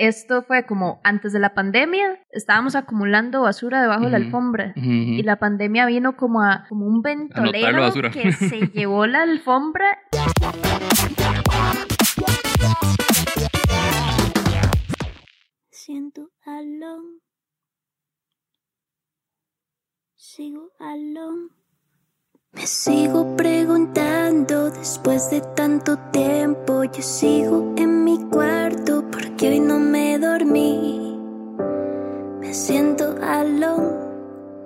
esto fue como antes de la pandemia, estábamos acumulando basura debajo de la alfombra. Ujú, Y la pandemia vino como a como un ventolero que se llevó la alfombra. Siento alone. Sigo alone. Me sigo preguntando después de tanto tiempo. Yo sigo en mi cuarto porque hoy no me dormí. Me siento alone.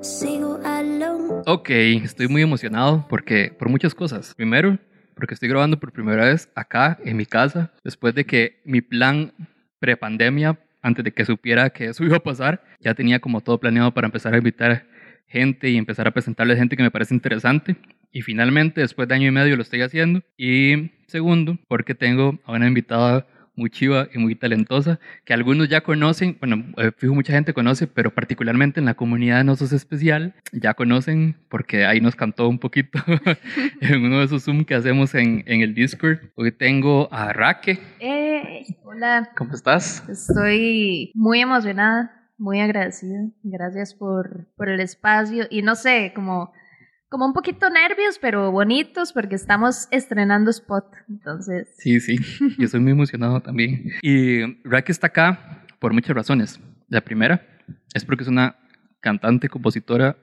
Sigo alone. Ok, estoy muy emocionado porque por muchas cosas. Primero, porque estoy grabando por primera vez acá en mi casa, después de que mi plan prepandemia, antes de que supiera que eso iba a pasar, ya tenía como todo planeado para empezar a invitar gente y empezar a presentarles gente que me parece interesante. Y finalmente, después de año y medio, lo estoy haciendo. Y segundo, porque tengo a una invitada muy chiva y muy talentosa, que algunos ya conocen, bueno, eh, fijo mucha gente conoce, pero particularmente en la comunidad de Nosos Especial, ya conocen, porque ahí nos cantó un poquito en uno de esos Zoom que hacemos en, en el Discord. Hoy tengo a Raque. Eh, hola, ¿Cómo estás? estoy muy emocionada, muy agradecida. Gracias por, por el espacio. Y no sé, como, como un poquito nervios, pero bonitos, porque estamos estrenando spot. Entonces, Sí, sí, yo soy muy emocionado también. Y Raque está acá por muchas razones. La primera es porque es una cantante, compositora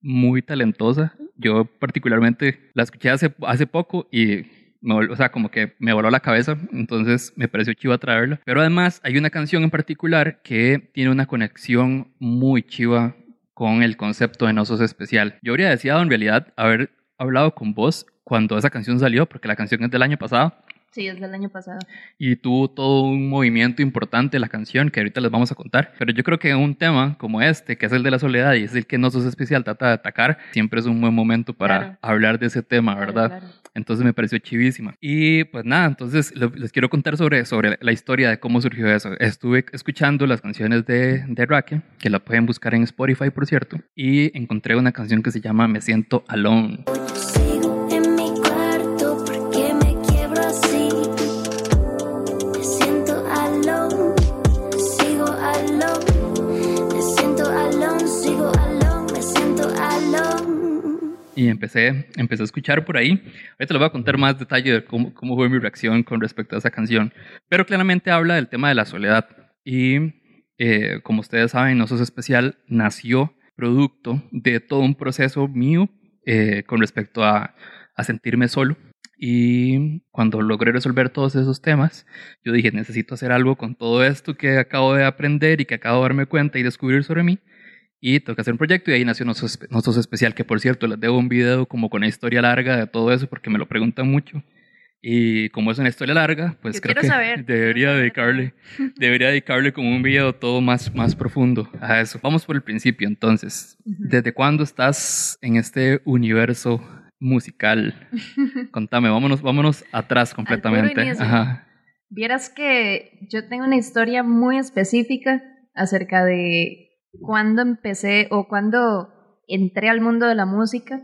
muy talentosa. Yo particularmente la escuché hace, hace poco y me o sea, como que me voló la cabeza, entonces me pareció chiva traerla. Pero además hay una canción en particular que tiene una conexión muy chiva con el concepto de Nosos Especial. Yo habría deseado en realidad haber hablado con vos cuando esa canción salió, porque la canción es del año pasado sí, es del año pasado. y tuvo todo un movimiento importante la canción que ahorita les vamos a contar. Pero yo creo que un tema como este, que es el de la soledad y es el que Nosos Especial trata de atacar, siempre es un buen momento para Claro. hablar de ese tema, Claro, ¿verdad? claro. Entonces me pareció chivísima. Y pues nada, entonces les quiero contar sobre, sobre la historia de cómo surgió eso. Estuve escuchando las canciones de, de Raque, que la pueden buscar en Spotify, por cierto, y encontré una canción que se llama Me Siento Alone. Empecé, empecé a escuchar por ahí. Ahorita les voy a contar más detalle de cómo, cómo fue mi reacción con respecto a esa canción. Pero claramente habla del tema de la soledad. Y eh, como ustedes saben, No Sos Especial nació producto de todo un proceso mío eh, con respecto a, a sentirme solo. Y cuando logré resolver todos esos temas, yo dije, necesito hacer algo con todo esto que acabo de aprender y que acabo de darme cuenta y descubrir sobre mí. Y tengo que hacer un proyecto y ahí nació Espe- Nosos Especial, que por cierto les debo un video como con una historia larga de todo eso porque me lo preguntan mucho. Y como es una historia larga, pues Yo creo que saber, debería dedicarle, debería dedicarle como un video todo más, más profundo a eso. Vamos por el principio entonces. Ujú. ¿Desde cuándo estás en este universo musical? Contame, vámonos, vámonos atrás completamente. Ajá. Vieras que yo tengo una historia muy específica acerca de cuándo empecé o cuándo entré al mundo de la música.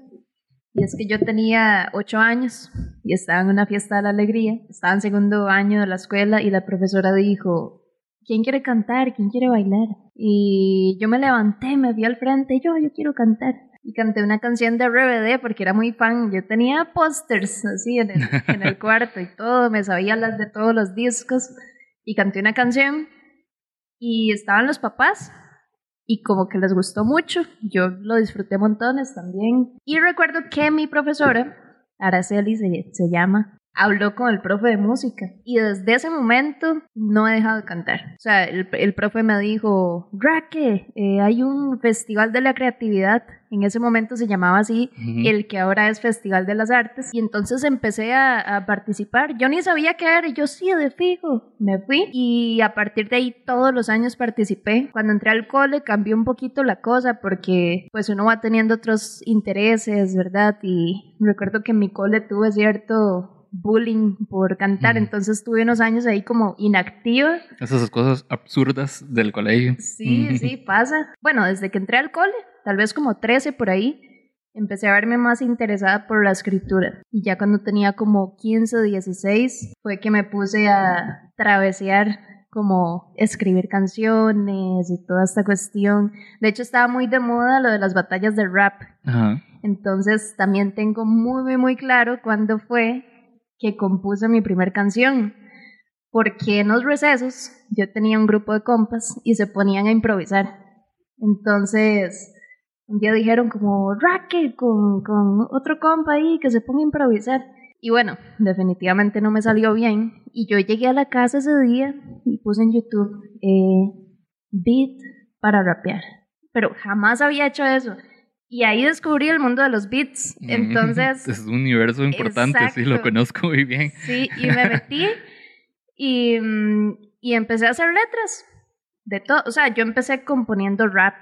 Y es que yo tenía ocho años y estaba en una fiesta de la alegría. Estaba en segundo año de la escuela y la profesora dijo, ¿quién quiere cantar? ¿Quién quiere bailar? Y yo me levanté, me vi al frente yo, yo quiero cantar. Y canté una canción de RBD porque era muy fan. Yo tenía pósters así en el, en el cuarto y todo. Me sabía las de todos los discos. Y canté una canción. Y estaban los papás. Y como que les gustó mucho. Yo lo disfruté montones también. Y recuerdo que mi profesora, Araceli se, llama, habló con el profe de música. Y desde ese momento no he dejado de cantar. O sea, el, el profe me dijo, Raque, eh, hay un festival de la creatividad. En ese momento se llamaba así, el que ahora es Festival de las Artes. Y entonces empecé a, a participar. Yo ni sabía qué era, yo sí, de fijo. Me fui y a partir de ahí todos los años participé. Cuando entré al cole cambió un poquito la cosa porque pues uno va teniendo otros intereses, ¿verdad? Y recuerdo que en mi cole tuve cierto bullying por cantar, Ujú. entonces tuve unos años ahí como inactiva. Esas cosas absurdas del colegio. Sí, sí, pasa. Bueno, desde que entré al cole, tal vez como 13 por ahí, empecé a verme más interesada por la escritura. Y ya cuando tenía como 15, 16, fue que me puse a travesear como escribir canciones y toda esta cuestión. De hecho, estaba muy de moda lo de las batallas de rap. Ajá. Entonces, también tengo muy, muy, muy claro cuándo fue que compuse mi primer canción. Porque en los recesos yo tenía un grupo de compas y se ponían a improvisar. Entonces, un día dijeron como, Racket, con, con otro compa ahí que se ponga a improvisar. Y bueno, definitivamente no me salió bien. Y yo llegué a la casa ese día y puse en YouTube eh, beat para rapear. Pero jamás había hecho eso. Y ahí descubrí el mundo de los beats. Entonces, Es un universo importante, sí, lo Exacto. conozco muy bien. sí, y me metí y, mm, y empecé a hacer letras de todo. O sea, yo empecé componiendo rap,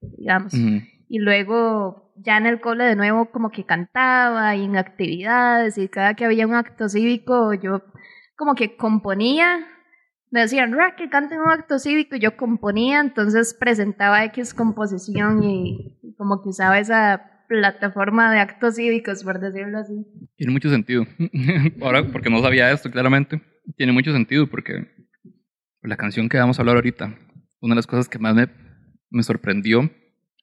digamos. Ujú. Y luego ya en el cole de nuevo como que cantaba y en actividades y cada que había un acto cívico yo como que componía. Me decían, Ra, que canten un acto cívico y yo componía, entonces presentaba X composición y y como que usaba esa plataforma de actos cívicos, por decirlo así. Tiene mucho sentido. Ahora, porque no sabía esto claramente, tiene mucho sentido porque la canción que vamos a hablar ahorita, una de las cosas que más me, me sorprendió,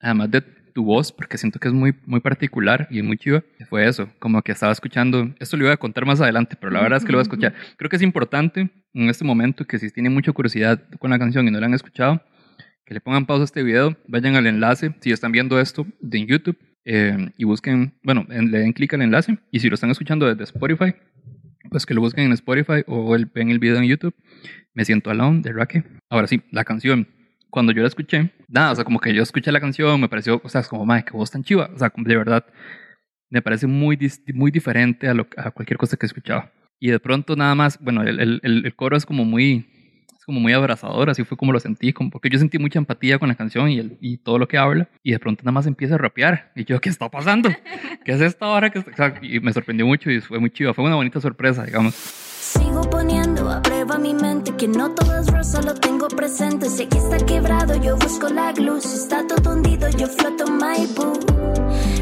además de tu voz, porque siento que es muy, muy particular y muy chiva, fue eso, como que estaba escuchando, esto lo iba a contar más adelante, pero la verdad es que lo voy a escuchar. Creo que es importante en este momento que si tienen mucha curiosidad con la canción y no la han escuchado, que le pongan pausa a este video, vayan al enlace, si están viendo esto de YouTube, eh, y busquen, bueno, en- le den clic al enlace, y si lo están escuchando desde Spotify, pues que lo busquen en Spotify o el, ven el video en YouTube. Me siento alone de Raque. Ahora sí, la canción. Cuando yo la escuché, nada, o sea, como que yo escuché la canción, me pareció, o sea, es como, madre, que voz tan chiva. O sea, como de verdad, me parece muy, muy diferente a, lo, a cualquier cosa que escuchaba. Y de pronto nada más, bueno, el, el, el- coro es como muy, es como muy abrazador, así fue como lo sentí, como porque yo sentí mucha empatía con la canción y, el, y todo lo que habla, y de pronto nada más empieza a rapear, y yo, ¿qué está pasando? ¿Qué es esta hora? que está-?" o sea, y me sorprendió mucho y fue muy chiva, fue una bonita sorpresa, digamos. Sigo poniendo a prueba mi mente que no todo es rosa, lo tengo presente. Si aquí está quebrado, yo busco la luz. Si está todo hundido, yo floto my boo.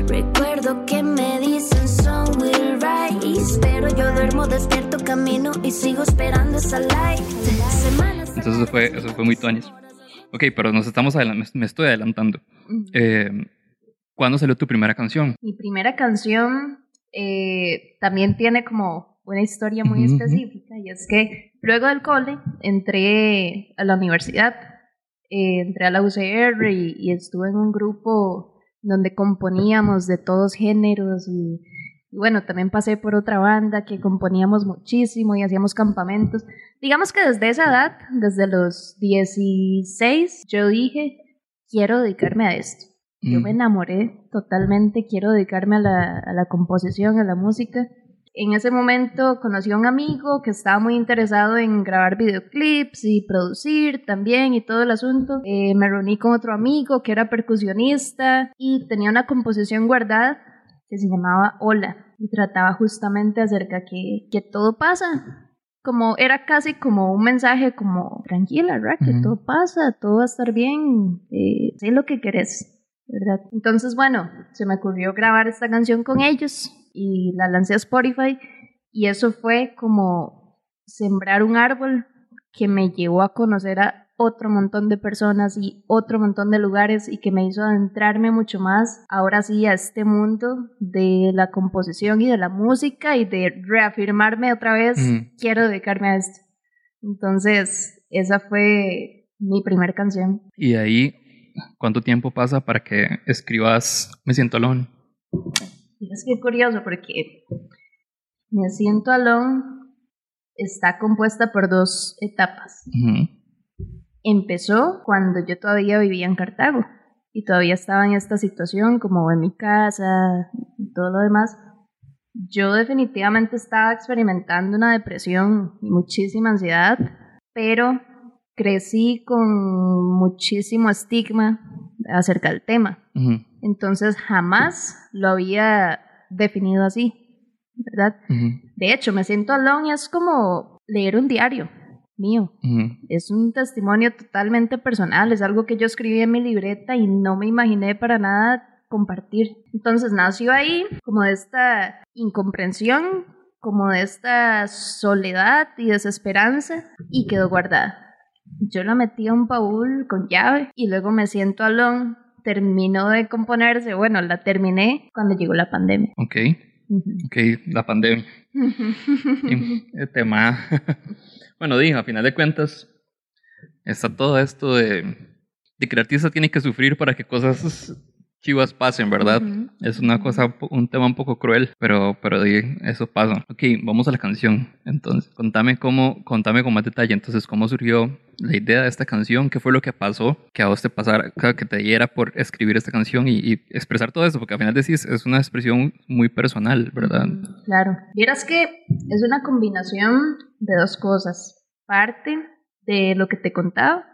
Recuerdo que me dicen son will rise, pero yo duermo despierto camino y sigo esperando esa light. Semanas Entonces eso fue, eso fue muy tuanis. Ok, pero nos estamos adelan- me estoy adelantando. Eh, ¿Cuándo salió tu primera canción? Mi primera canción eh, también tiene como una historia muy específica y es que luego del cole entré a la universidad, eh, entré a la UCR y, y estuve en un grupo donde componíamos de todos géneros y, y bueno, también pasé por otra banda que componíamos muchísimo y hacíamos campamentos. Digamos que desde esa edad, desde los 16, yo dije, quiero dedicarme a esto. Yo Mm. me enamoré totalmente, quiero dedicarme a la, a la composición, a la música. En ese momento conocí a un amigo que estaba muy interesado en grabar videoclips y producir también y todo el asunto. Eh, me reuní con otro amigo que era percusionista y tenía una composición guardada que se llamaba Hola y trataba justamente acerca que, que todo pasa. Como era casi como un mensaje como tranquila, ¿verdad? Que todo pasa, todo va a estar bien, eh, sé lo que querés. ¿verdad? Entonces, bueno, se me ocurrió grabar esta canción con ellos y la lancé a Spotify y eso fue como sembrar un árbol que me llevó a conocer a otro montón de personas y otro montón de lugares y que me hizo adentrarme mucho más ahora sí a este mundo de la composición y de la música y de reafirmarme otra vez quiero dedicarme a esto. Entonces, esa fue mi primera canción. Y de ahí, ¿cuánto tiempo pasa para que escribas Me siento alone? Y es que curioso porque Me siento alone está compuesta por dos etapas. Empezó cuando yo todavía vivía en Cartago y todavía estaba en esta situación como en mi casa y todo lo demás. Yo definitivamente estaba experimentando una depresión y muchísima ansiedad, pero crecí con muchísimo estigma acerca del tema. Entonces jamás lo había definido así, ¿verdad? De hecho, me siento alone y es como leer un diario mío. Es un testimonio totalmente personal, es algo que yo escribí en mi libreta y no me imaginé para nada compartir. Entonces nació ahí como de esta incomprensión, como de esta soledad y desesperanza y quedó guardada. yo la metí a un baúl con llave y luego me siento alone. Terminó de componerse, bueno, la terminé cuando llegó la pandemia. Ok, ok, la pandemia. El tema. bueno, dijo, a final de cuentas, está todo esto de, de que el artista tiene que sufrir para que cosas chivas pasen, ¿verdad? Es una cosa, un tema un poco cruel, pero, pero eso pasa. Ok, vamos a la canción. Entonces, contame cómo, contame con más detalle. Entonces, cómo surgió la idea de esta canción, qué fue lo que pasó, que a vos te pasara, que te diera por escribir esta canción y, y expresar todo eso, porque al final decís, es una expresión muy personal, ¿verdad? Claro. Vieras que es una combinación de dos cosas. Parte de lo que te contaba,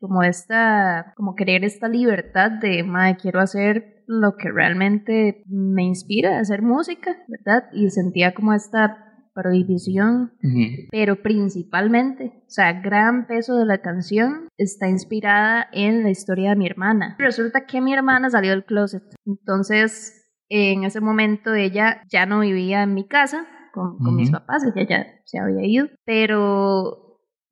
como esta, como querer esta libertad de, madre, quiero hacer lo que realmente me inspira, hacer música, ¿verdad? Y sentía como esta prohibición Ujú. pero principalmente, o sea, gran peso de la canción está inspirada en la historia de mi hermana. Resulta que mi hermana salió del closet, entonces en ese momento ella ya no vivía en mi casa con, con mis Ujú. papás, ella ya se había ido, pero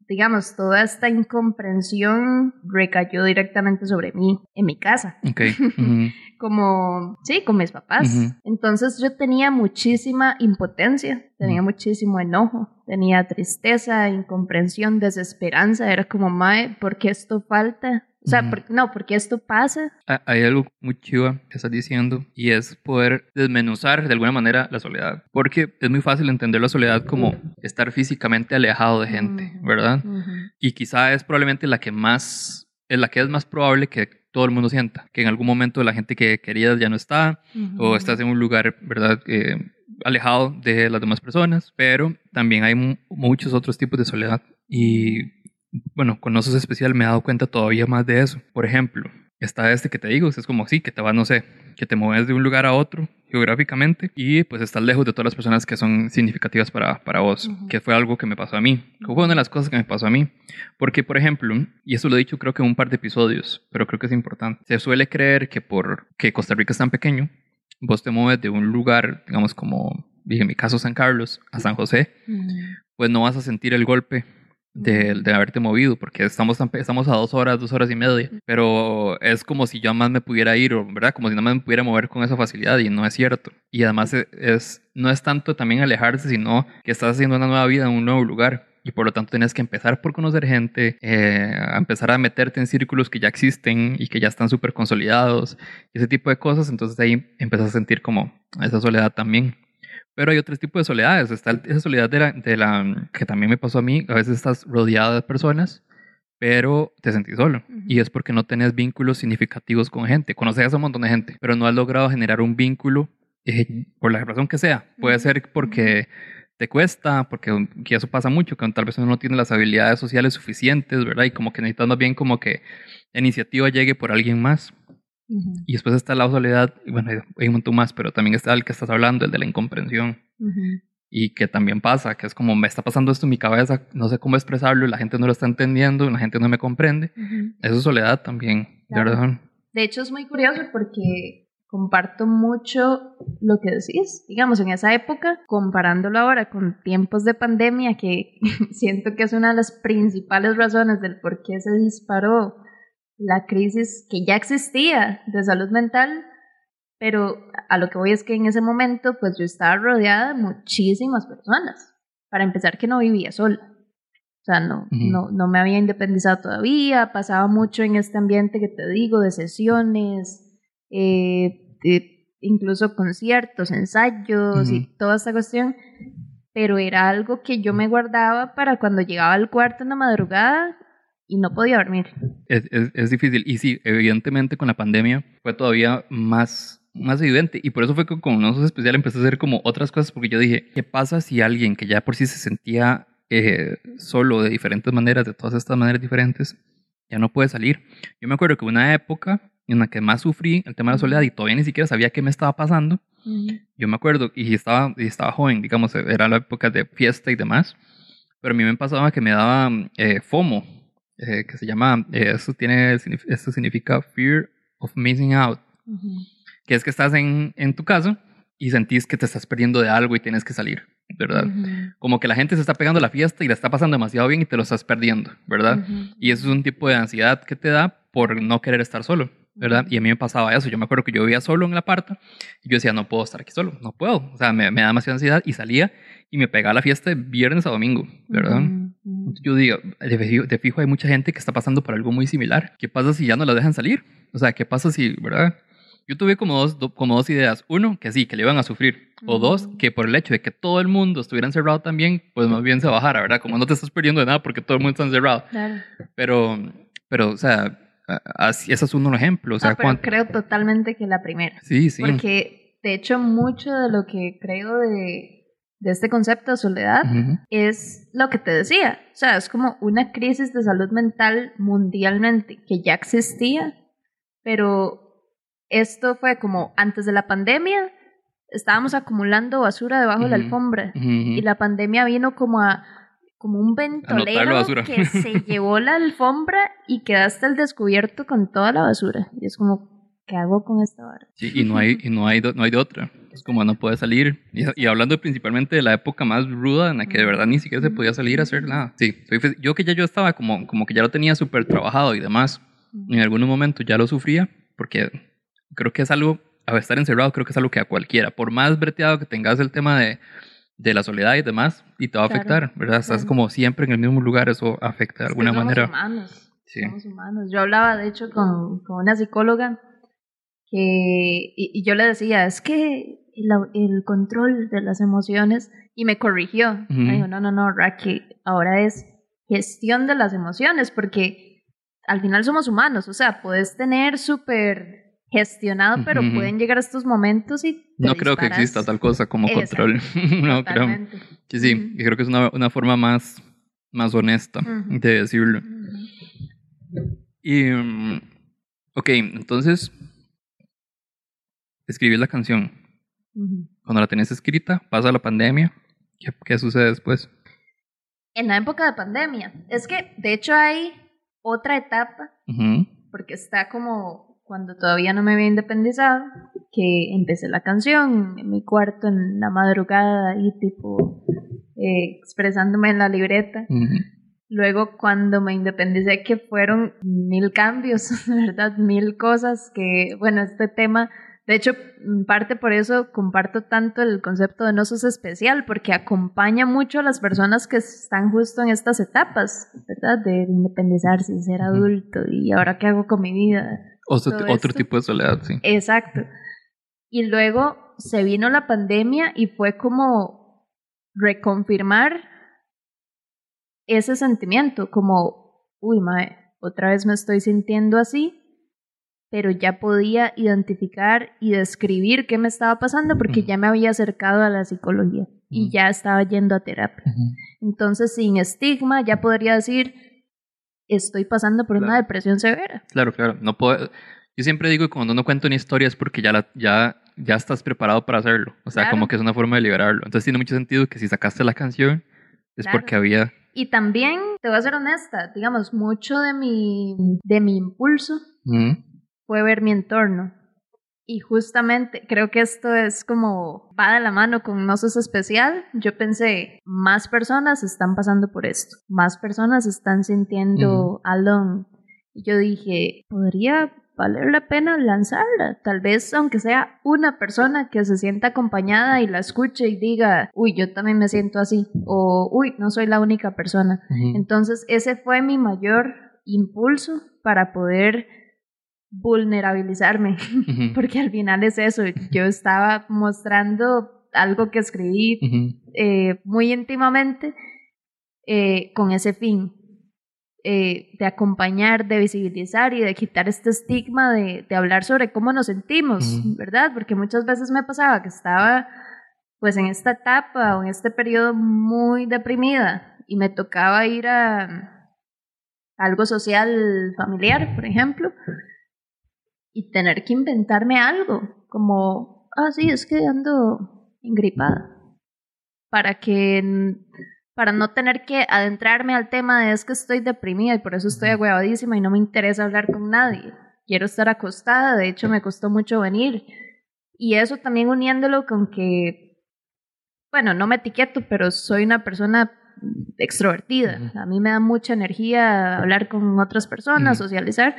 digamos, toda esta incomprensión recayó directamente sobre mí en mi casa como, sí, con mis papás. Entonces yo tenía muchísima impotencia, tenía Ujú. muchísimo enojo, tenía tristeza, incomprensión, desesperanza. Era como, mae, ¿por qué esto falta? O sea, Ujú. por- no, ¿por qué esto pasa? Ah, Hay algo muy chiva que estás diciendo y es poder desmenuzar de alguna manera la soledad. Porque es muy fácil entender la soledad como estar físicamente alejado de gente, Ujú. ¿verdad? Ujú. Y quizá es probablemente la que más, es la que es más probable que todo el mundo sienta, que en algún momento la gente que querías ya no está, o estás en un lugar, ¿verdad? Eh, alejado de las demás personas, pero también hay mu- muchos otros tipos de soledad. Y bueno, con Osos Especial me he dado cuenta todavía más de eso. Por ejemplo, está este que te digo, es como sí, que te vas, no sé, que te mueves de un lugar a otro geográficamente y pues estás lejos de todas las personas que son significativas para, para vos, que fue algo que me pasó a mí, que fue una de las cosas que me pasó a mí. Porque, por ejemplo, y eso lo he dicho creo que en un par de episodios, pero creo que es importante, se suele creer que por que Costa Rica es tan pequeño, vos te mueves de un lugar, digamos como, dije, en mi caso San Carlos, a San José, pues no vas a sentir el golpe de, de haberte movido, porque estamos, tan estamos a dos horas, dos horas y media, pero es como si yo más me pudiera ir, ¿verdad? Como si nada más me pudiera mover con esa facilidad y no es cierto. Y además e- es, no es tanto también alejarse, sino que estás haciendo una nueva vida en un nuevo lugar. Y por lo tanto tienes que empezar por conocer gente, eh, a empezar a meterte en círculos que ya existen y que ya están súper consolidados, ese tipo de cosas. Entonces ahí empiezas a sentir como esa soledad también. Pero hay otro tipo de soledades. Está esa soledad de la, de la que también me pasó a mí. A veces estás rodeado de personas, pero te sentís solo. Ujú. Y es porque no tenés vínculos significativos con gente. Conoces a un montón de gente, pero no has logrado generar un vínculo eh, por la razón que sea. Puede ser porque te cuesta, porque que eso pasa mucho, que tal vez uno no tiene las habilidades sociales suficientes, ¿verdad? Y como que necesitas más bien como que la iniciativa llegue por alguien más. Y después está la soledad, y bueno, hay un montón más, pero también está el que estás hablando, el de la incomprensión. Ujú. Y que también pasa, que es como me está pasando esto en mi cabeza, no sé cómo expresarlo, la gente no lo está entendiendo, la gente no me comprende. Ujú. Eso es soledad también, de Claro. verdad. De hecho, es muy curioso porque comparto mucho lo que decís. Digamos, en esa época, comparándolo ahora con tiempos de pandemia, que siento que es una de las principales razones del por qué se disparó la crisis que ya existía de salud mental. Pero a lo que voy es que en ese momento, pues yo estaba rodeada de muchísimas personas. Para empezar, que no vivía sola. O sea, no, no, no me había independizado todavía, pasaba mucho en este ambiente que te digo, de sesiones, eh, de incluso conciertos, ensayos y toda esta cuestión, pero era algo que yo me guardaba para cuando llegaba al cuarto en la madrugada y no podía dormir. Es, es, es difícil. Y sí, evidentemente con la pandemia fue todavía más, más evidente. Y por eso fue que con nosotros especial empecé a hacer como otras cosas, porque yo dije, ¿qué pasa si alguien que ya por sí se sentía eh, solo de diferentes maneras, de todas estas maneras diferentes, ya no puede salir? Yo me acuerdo que una época en la que más sufrí el tema de la soledad y todavía ni siquiera sabía qué me estaba pasando, yo me acuerdo, y estaba, y estaba joven, digamos, era la época de fiesta y demás, pero a mí me pasaba que me daba eh, FOMO, eh, que se llama, eh, eso, tiene, eso significa Fear of Missing Out, que es que estás en, en tu casa y sentís que te estás perdiendo de algo y tienes que salir, ¿verdad? Como que la gente se está pegando a la fiesta y la está pasando demasiado bien y te lo estás perdiendo, ¿verdad? Y eso es un tipo de ansiedad que te da por no querer estar solo, ¿verdad? Y a mí me pasaba eso. Yo me acuerdo que yo vivía solo en el aparta y yo decía, no puedo estar aquí solo, no puedo. O sea, me, me da demasiada ansiedad y salía y me pegaba a la fiesta de viernes a domingo, ¿verdad? Ujú. Entonces Yo digo, de fijo, hay mucha gente que está pasando por algo muy similar. ¿Qué pasa si ya no la dejan salir? O sea, ¿qué pasa si, verdad? Yo tuve como dos, do- como dos ideas. Uno, que sí, que le iban a sufrir. O dos, que por el hecho de que todo el mundo estuviera encerrado también, pues más bien se bajara, ¿verdad? Como no te estás perdiendo de nada porque todo el mundo está encerrado. Claro. Pero, pero o sea, ese es un ejemplo. O sea, No, pero cuánto- creo totalmente que la primera. Sí, sí. Porque, de hecho, mucho de lo que creo de, de este concepto de soledad es lo que te decía. O sea, es como una crisis de salud mental mundialmente que ya existía, pero esto fue como antes de la pandemia, estábamos acumulando basura debajo de la alfombra y la pandemia vino como a como un ventolero que se llevó la alfombra y quedaste al descubierto con toda la basura. Y es como, ¿qué hago con esta vara? Sí, y no hay, y no hay, no hay de otra. Es como no puede salir. Y, y hablando principalmente de la época más ruda en la que de verdad ni siquiera se podía salir a hacer nada. Sí, yo que ya yo estaba como, como que ya lo tenía súper trabajado y demás. En algunos momentos ya lo sufría porque creo que es algo, a estar encerrado creo que es algo que a cualquiera, por más breteado que tengas el tema de, de la soledad y demás, y te va a Claro, afectar, ¿verdad? Estás claro. como siempre en el mismo lugar, eso afecta de Es que alguna somos manera. humanos. Sí. Somos humanos. Yo hablaba, de hecho, con, con una psicóloga que, y, y yo le decía, es que el, el control de las emociones, y me corrigió. Me dijo, no, no, no, Raki, ahora es gestión de las emociones, porque al final somos humanos, o sea, puedes tener súper gestionado, pero Ujú. pueden llegar estos momentos y... No creo que exista tal cosa como Exacto. control. no creo. Sí, sí, Ujú. y creo que es una, una forma más, más honesta Ujú. de decirlo. Y, mm, ok, entonces, escribí la canción. Cuando la tenés escrita, pasa la pandemia. ¿Qué, qué sucede después? En la época de pandemia. Es que, de hecho, hay otra etapa, porque está como cuando todavía no me había independizado, que empecé la canción en mi cuarto en la madrugada y tipo eh, expresándome en la libreta. Luego cuando me independicé, que fueron mil cambios, ¿verdad? Mil cosas que, bueno, este tema, de hecho, en parte por eso comparto tanto el concepto de no sos especial, porque acompaña mucho a las personas que están justo en estas etapas, ¿verdad? De independizarse y ser adulto y ahora qué hago con mi vida. Otro, otro tipo de soledad, sí. Exacto. Y luego se vino la pandemia y fue como reconfirmar ese sentimiento, como, uy, mae, otra vez me estoy sintiendo así, pero ya podía identificar y describir qué me estaba pasando porque ya me había acercado a la psicología y ya estaba yendo a terapia. Entonces, sin estigma, ya podría decir, estoy pasando por una Claro. depresión severa. Claro, claro. No puedo, yo siempre digo que cuando uno cuenta una historia es porque ya, la, ya, ya estás preparado para hacerlo. O sea, Claro. como que es una forma de liberarlo. Entonces tiene mucho sentido que si sacaste la canción es Claro. porque había... Y también, te voy a ser honesta, digamos, mucho de mi, de mi impulso fue ver mi entorno. Y justamente creo que esto es como va de la mano con No Sos Especial. Yo pensé, más personas están pasando por esto, más personas están sintiendo alone. Y yo dije, podría valer la pena lanzarla. Tal vez, aunque sea una persona que se sienta acompañada y la escuche y diga, uy, yo también me siento así. O, uy, no soy la única persona. Entonces, ese fue mi mayor impulso para poder vulnerabilizarme, porque al final es eso, yo estaba mostrando algo que escribí eh, muy íntimamente eh, con ese fin, eh, de acompañar, de visibilizar y de quitar este estigma de, de hablar sobre cómo nos sentimos. ¿verdad? Porque muchas veces me pasaba que estaba pues en esta etapa o en este periodo muy deprimida y me tocaba ir a algo social familiar, por ejemplo, y tener que inventarme algo, como, ah, sí, es que ando engripada, para que para no tener que adentrarme al tema de es que estoy deprimida y por eso estoy agüevadísima y no me interesa hablar con nadie. Quiero estar acostada, de hecho me costó mucho venir. y eso también uniéndolo con que, bueno, no me etiqueto, pero soy una persona extrovertida. A mí me da mucha energía hablar con otras personas, socializar.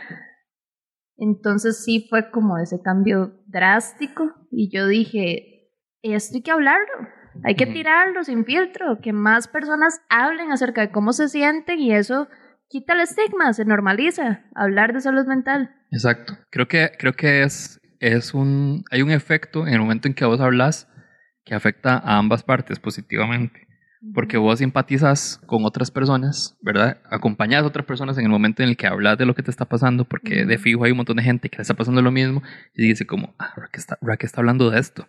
Entonces sí fue como ese cambio drástico y yo dije, esto hay que hablarlo, hay que tirarlo sin filtro, que más personas hablen acerca de cómo se sienten y eso quita el estigma, se normaliza hablar de salud mental. Exacto. Creo que, creo que es, es un, hay un efecto en el momento en que vos hablas que afecta a ambas partes positivamente. Porque vos simpatizas con otras personas, ¿verdad? Acompañas a otras personas en el momento en el que hablas de lo que te está pasando, porque de fijo hay un montón de gente que le está pasando lo mismo y dice como, ah, Raquel está, Raquel está hablando de esto.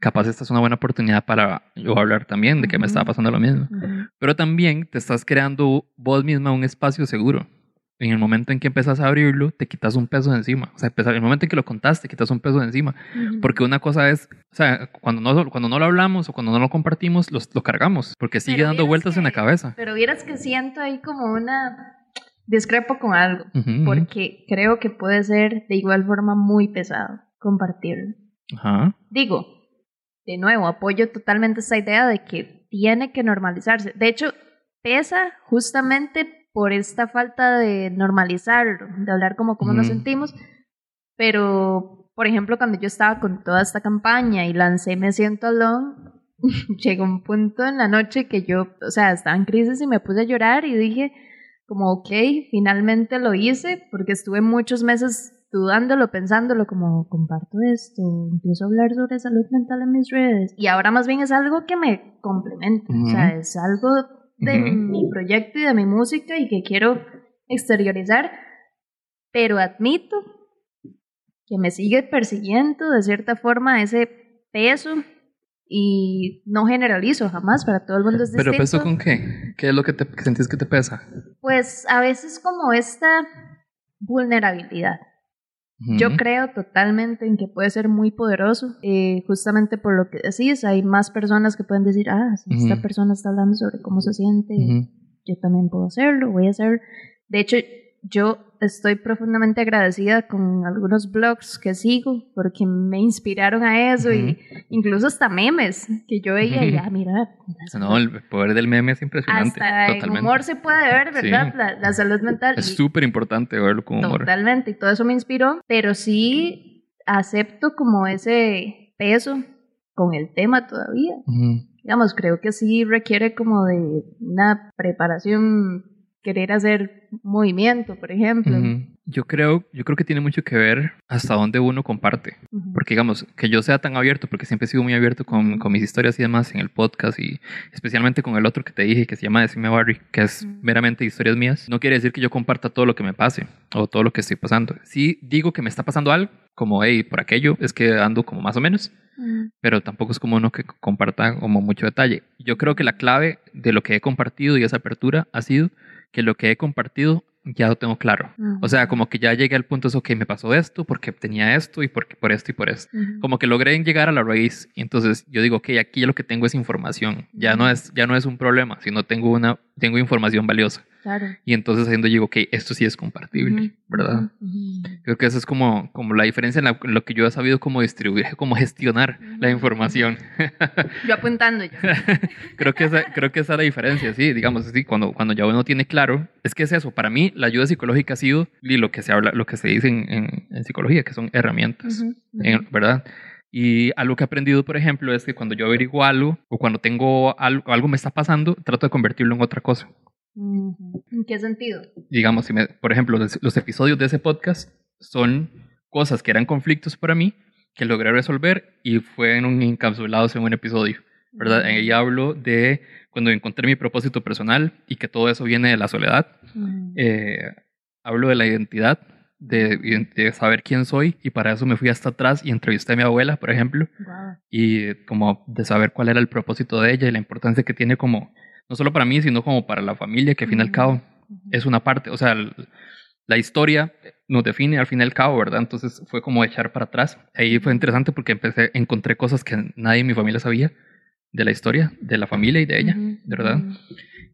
Capaz esta es una buena oportunidad para yo hablar también de que me estaba pasando lo mismo. Pero también te estás creando vos misma un espacio seguro. En el momento en que empiezas a abrirlo, te quitas un peso de encima. O sea, en el momento en que lo contaste, quitas un peso de encima. Ujú. Porque una cosa es, o sea, cuando no, cuando no lo hablamos o cuando no lo compartimos, los- lo cargamos. Porque sigue Pero dando vueltas en la que- cabeza. Pero vieras que siento ahí como una discrepo con algo, Ujú, ujú. porque creo que puede ser de igual forma muy pesado compartirlo. Ajá. Digo, de nuevo, apoyo totalmente esa idea de que tiene que normalizarse. De hecho, pesa justamente por esta falta de normalizarlo, de hablar como cómo nos sentimos. Pero, por ejemplo, cuando yo estaba con toda esta campaña y lancé Me Siento Alone, llegó un punto en la noche que yo, o sea, estaba en crisis y me puse a llorar y dije, como, ok, finalmente lo hice, porque estuve muchos meses dudándolo, pensándolo, como, comparto esto, empiezo a hablar sobre salud mental en mis redes. Y ahora más bien es algo que me complementa, o sea, es algo de Ujú. mi proyecto y de mi música y que quiero exteriorizar, pero admito que me sigue persiguiendo de cierta forma ese peso y no generalizo jamás, para todo el mundo es Pero distinto. peso con qué? ¿Qué es lo que te que sentís que te pesa? Pues a veces como esta vulnerabilidad. Yo creo totalmente en que puede ser muy poderoso, eh, justamente por lo que decís, hay más personas que pueden decir, ah, si esta Ujú. persona está hablando sobre cómo se siente, yo también puedo hacerlo, voy a hacer. De hecho, yo estoy profundamente agradecida con algunos blogs que sigo porque me inspiraron a eso y incluso hasta memes que yo veía y, Ujú. ah, mira, No, el poder del meme es impresionante. hasta en totalmente. humor se puede ver, ¿verdad? Sí. La, la salud mental. Es súper importante verlo con humor. Totalmente, y todo eso me inspiró, pero sí acepto como ese peso con el tema todavía. Ujú. Digamos, creo que sí requiere como de una preparación, querer hacer movimiento, por ejemplo. Ujú. Yo creo, yo creo que tiene mucho que ver hasta dónde uno comparte. Ujú. Porque digamos, que yo sea tan abierto, porque siempre he sido muy abierto con, con mis historias y demás en el podcast y especialmente con el otro que te dije que se llama Decime Barry, que es Ujú. meramente historias mías, no quiere decir que yo comparta todo lo que me pase o todo lo que estoy pasando. Sí digo que me está pasando algo, como, hey, por aquello, es que ando como más o menos, pero tampoco es como uno que comparta como mucho detalle. Yo creo que la clave de lo que he compartido y esa apertura ha sido que lo que he compartido ya lo tengo claro. O sea, como que ya llegué al punto de, ok, me pasó esto porque tenía esto y porque, por esto y por esto. Como que logré llegar a la raíz y entonces yo digo, ok, aquí ya lo que tengo es información. Ya no es, ya no es un problema, sino tengo, una, tengo información valiosa. Claro. Y entonces haciendo digo, ok, esto sí es compartible. ¿verdad? Creo que eso es como, como la diferencia en, la- en lo que yo he sabido cómo distribuir, cómo gestionar la Ujú. información. Yo apuntando ya. creo, que esa, creo que esa es la diferencia, sí, digamos, sí, cuando, cuando ya uno tiene claro, es que es eso, para mí la ayuda psicológica ha sido y lo que se habla, lo que se dice en, en- en psicología, que son herramientas, ¿verdad? Y algo que he aprendido, por ejemplo, es que cuando yo averiguo algo o cuando tengo algo, algo me está pasando, trato de convertirlo en otra cosa. ¿En qué sentido? digamos, si me- por ejemplo, los, los episodios de ese podcast son cosas que eran conflictos para mí, que logré resolver y fueron encapsulados en un episodio, ¿verdad? Ahí hablo de cuando encontré mi propósito personal y que todo eso viene de la soledad. Eh, hablo de la identidad, de, de saber quién soy y para eso me fui hasta atrás y entrevisté a mi abuela, por ejemplo, Guau. y como de saber cuál era el propósito de ella y la importancia que tiene como, no solo para mí, sino como para la familia, que al fin y al Ujú. cabo es una parte, o sea, el- la historia nos define al fin y al cabo, ¿verdad? Entonces fue como echar para atrás. Ahí fue interesante porque empecé, encontré cosas que nadie en mi familia sabía de la historia, de la familia y de ella. ¿verdad?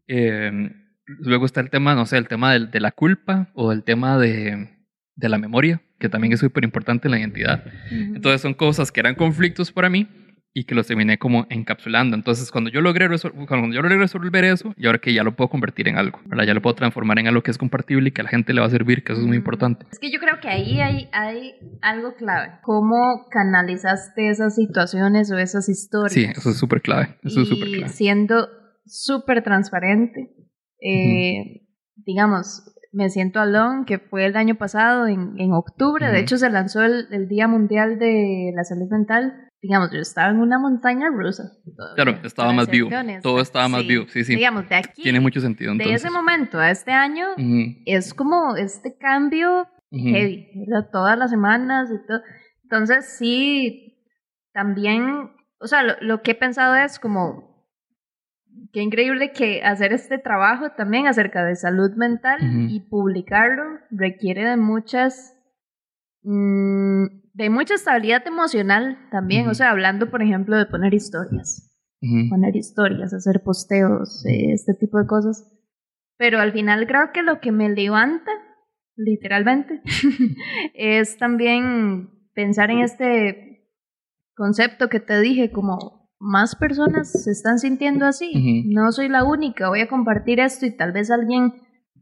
Eh, luego está el tema, no sé, el tema del- de, la culpa o el tema de, de la memoria, que también es súper importante en la identidad. Entonces son cosas que eran conflictos para mí y que los terminé como encapsulando. Entonces cuando yo logré, cuando yo logré resolver eso, y ahora que ya lo puedo convertir en algo, ¿verdad? Ya lo puedo transformar en algo que es compartible y que a la gente le va a servir, que eso es muy importante. Es que yo creo que ahí hay, hay algo clave. ¿Cómo canalizaste esas situaciones o esas historias? Sí, eso es súper clave. Eso es súper y clave. siendo súper transparente. Eh, Digamos, me siento alone, que fue el año pasado, en, en octubre. De Ujú. hecho, se lanzó el, el Día Mundial de la Salud Mental. Digamos, yo estaba en una montaña rusa. Claro, estaba más vivo. honesta. Todo estaba más vivo. Sí, sí. Digamos, de aquí, Tiene mucho sentido. de ese momento a este año, es como este cambio ujú. heavy, ¿verdad? Todas las semanas y todo. Entonces, sí, también, o sea, lo, lo que he pensado es como, qué increíble que hacer este trabajo también acerca de salud mental y publicarlo requiere de muchas, mm, de mucha estabilidad emocional también, Ujú. o sea, hablando, por ejemplo, de poner historias Ujú. poner historias, hacer posteos, eh, este tipo de cosas. Pero al final creo que lo que me levanta, literalmente, es también pensar en este concepto que te dije, como más personas se están sintiendo así. Ujú. No soy la única, voy a compartir esto y tal vez alguien